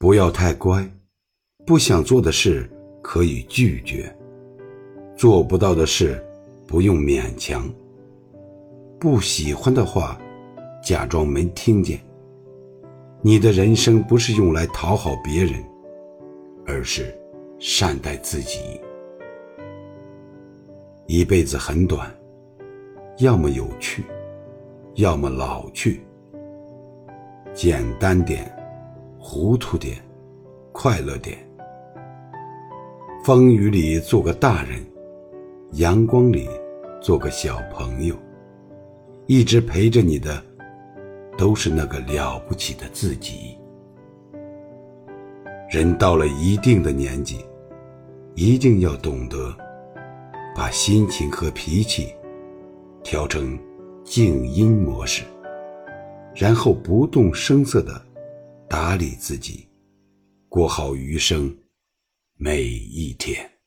不要太乖，不想做的事可以拒绝，做不到的事不用勉强。不喜欢的话，假装没听见。你的人生不是用来讨好别人，而是善待自己。一辈子很短，要么有趣，要么老去。简单点，糊涂点，快乐点。风雨里做个大人，阳光里做个小朋友。一直陪着你的，都是那个了不起的自己。人到了一定的年纪，一定要懂得把心情和脾气调成静音模式，然后不动声色的打理自己，过好余生每一天。